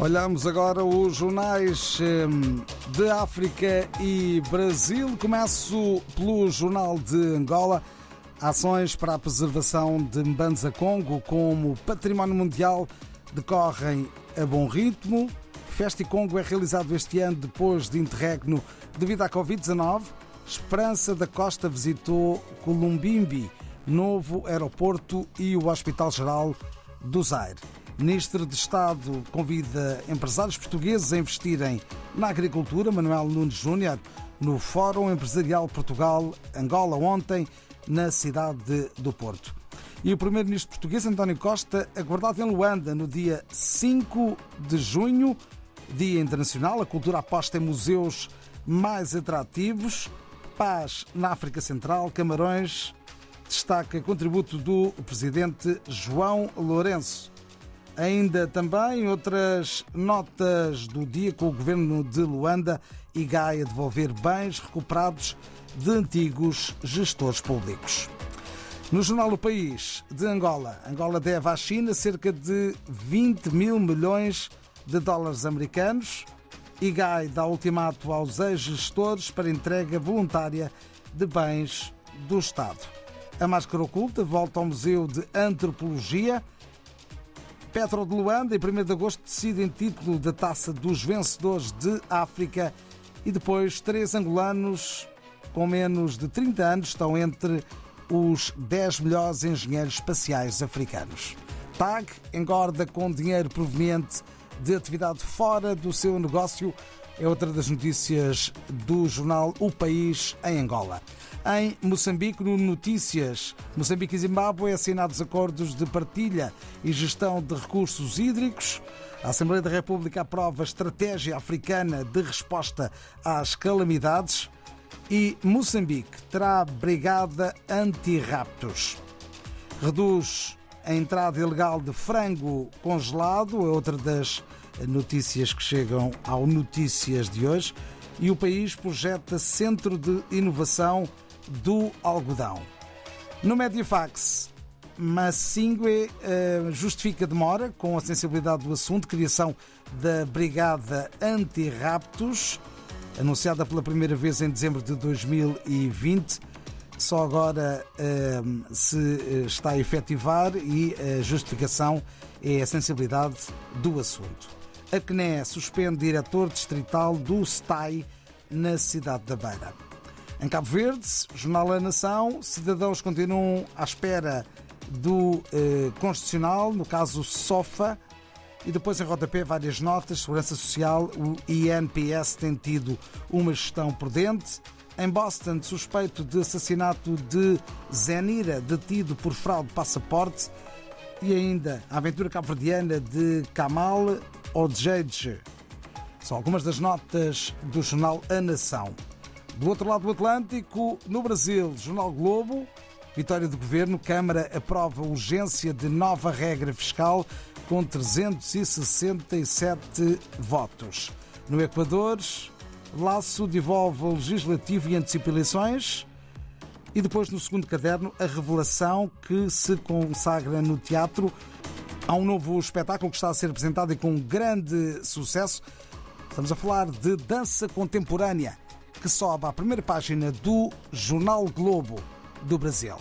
Olhamos agora os jornais hum, de África e Brasil. Começo pelo Jornal de Angola. Ações para a preservação de Mbanza Congo como património mundial decorrem a bom ritmo. Festi Congo é realizado este ano depois de interregno devido à Covid-19. Esperança da Costa visitou Columbimbi, novo aeroporto e o Hospital Geral do Zaire. Ministro de Estado convida empresários portugueses a investirem na agricultura. Manuel Nunes Júnior, no Fórum Empresarial Portugal-Angola, ontem, na cidade do Porto. E o Primeiro-Ministro português, António Costa, aguardado em Luanda no dia 5 de junho, Dia Internacional. A cultura aposta em museus mais atrativos. Paz na África Central. Camarões destaca contributo do Presidente João Lourenço. Ainda também outras notas do dia com o governo de Luanda e Gaia devolver bens recuperados de antigos gestores públicos. No jornal O País de Angola, Angola deve à China cerca de 20 mil milhões de dólares americanos. IGAI dá ultimato aos ex-gestores para entrega voluntária de bens do Estado. A máscara oculta volta ao Museu de Antropologia. Petro de Luanda, em 1 de agosto, decidem título da taça dos vencedores de África. E depois, três angolanos com menos de 30 anos estão entre os 10 melhores engenheiros espaciais africanos. TAG engorda com dinheiro proveniente de atividade fora do seu negócio. É outra das notícias do jornal O País em Angola. Em Moçambique, no Notícias, Moçambique e Zimbábue assinados acordos de partilha e gestão de recursos hídricos. A Assembleia da República aprova a Estratégia Africana de Resposta às Calamidades. E Moçambique terá brigada anti-raptos. Reduz a entrada ilegal de frango congelado, é outra das notícias que chegam ao Notícias de hoje. E o país projeta Centro de Inovação do Algodão. No Mediafax, Massingue uh, justifica demora com a sensibilidade do assunto, criação da Brigada Anti-Raptos, anunciada pela primeira vez em dezembro de 2020. Só agora uh, se está a efetivar e a justificação é a sensibilidade do assunto. A CNE suspende diretor distrital do STAI na cidade da Beira. Em Cabo Verde, Jornal da Nação, cidadãos continuam à espera do eh, Constitucional, no caso SOFA, e depois em rodapé várias notas. Segurança Social, o INPS tem tido uma gestão prudente. Em Boston, suspeito de assassinato de Zenira, detido por fraude de passaporte. E ainda a aventura cabo-verdiana de Kamal Odjedje. São algumas das notas do jornal A Nação. Do outro lado do Atlântico, no Brasil, Jornal Globo, vitória do governo, Câmara aprova urgência de nova regra fiscal com 367 votos. No Equador, Laço devolve o legislativo e antecipa eleições. E depois, no segundo caderno, a revelação que se consagra no teatro. Há um novo espetáculo que está a ser apresentado e com grande sucesso. Estamos a falar de dança contemporânea que sobe à primeira página do Jornal Globo do Brasil.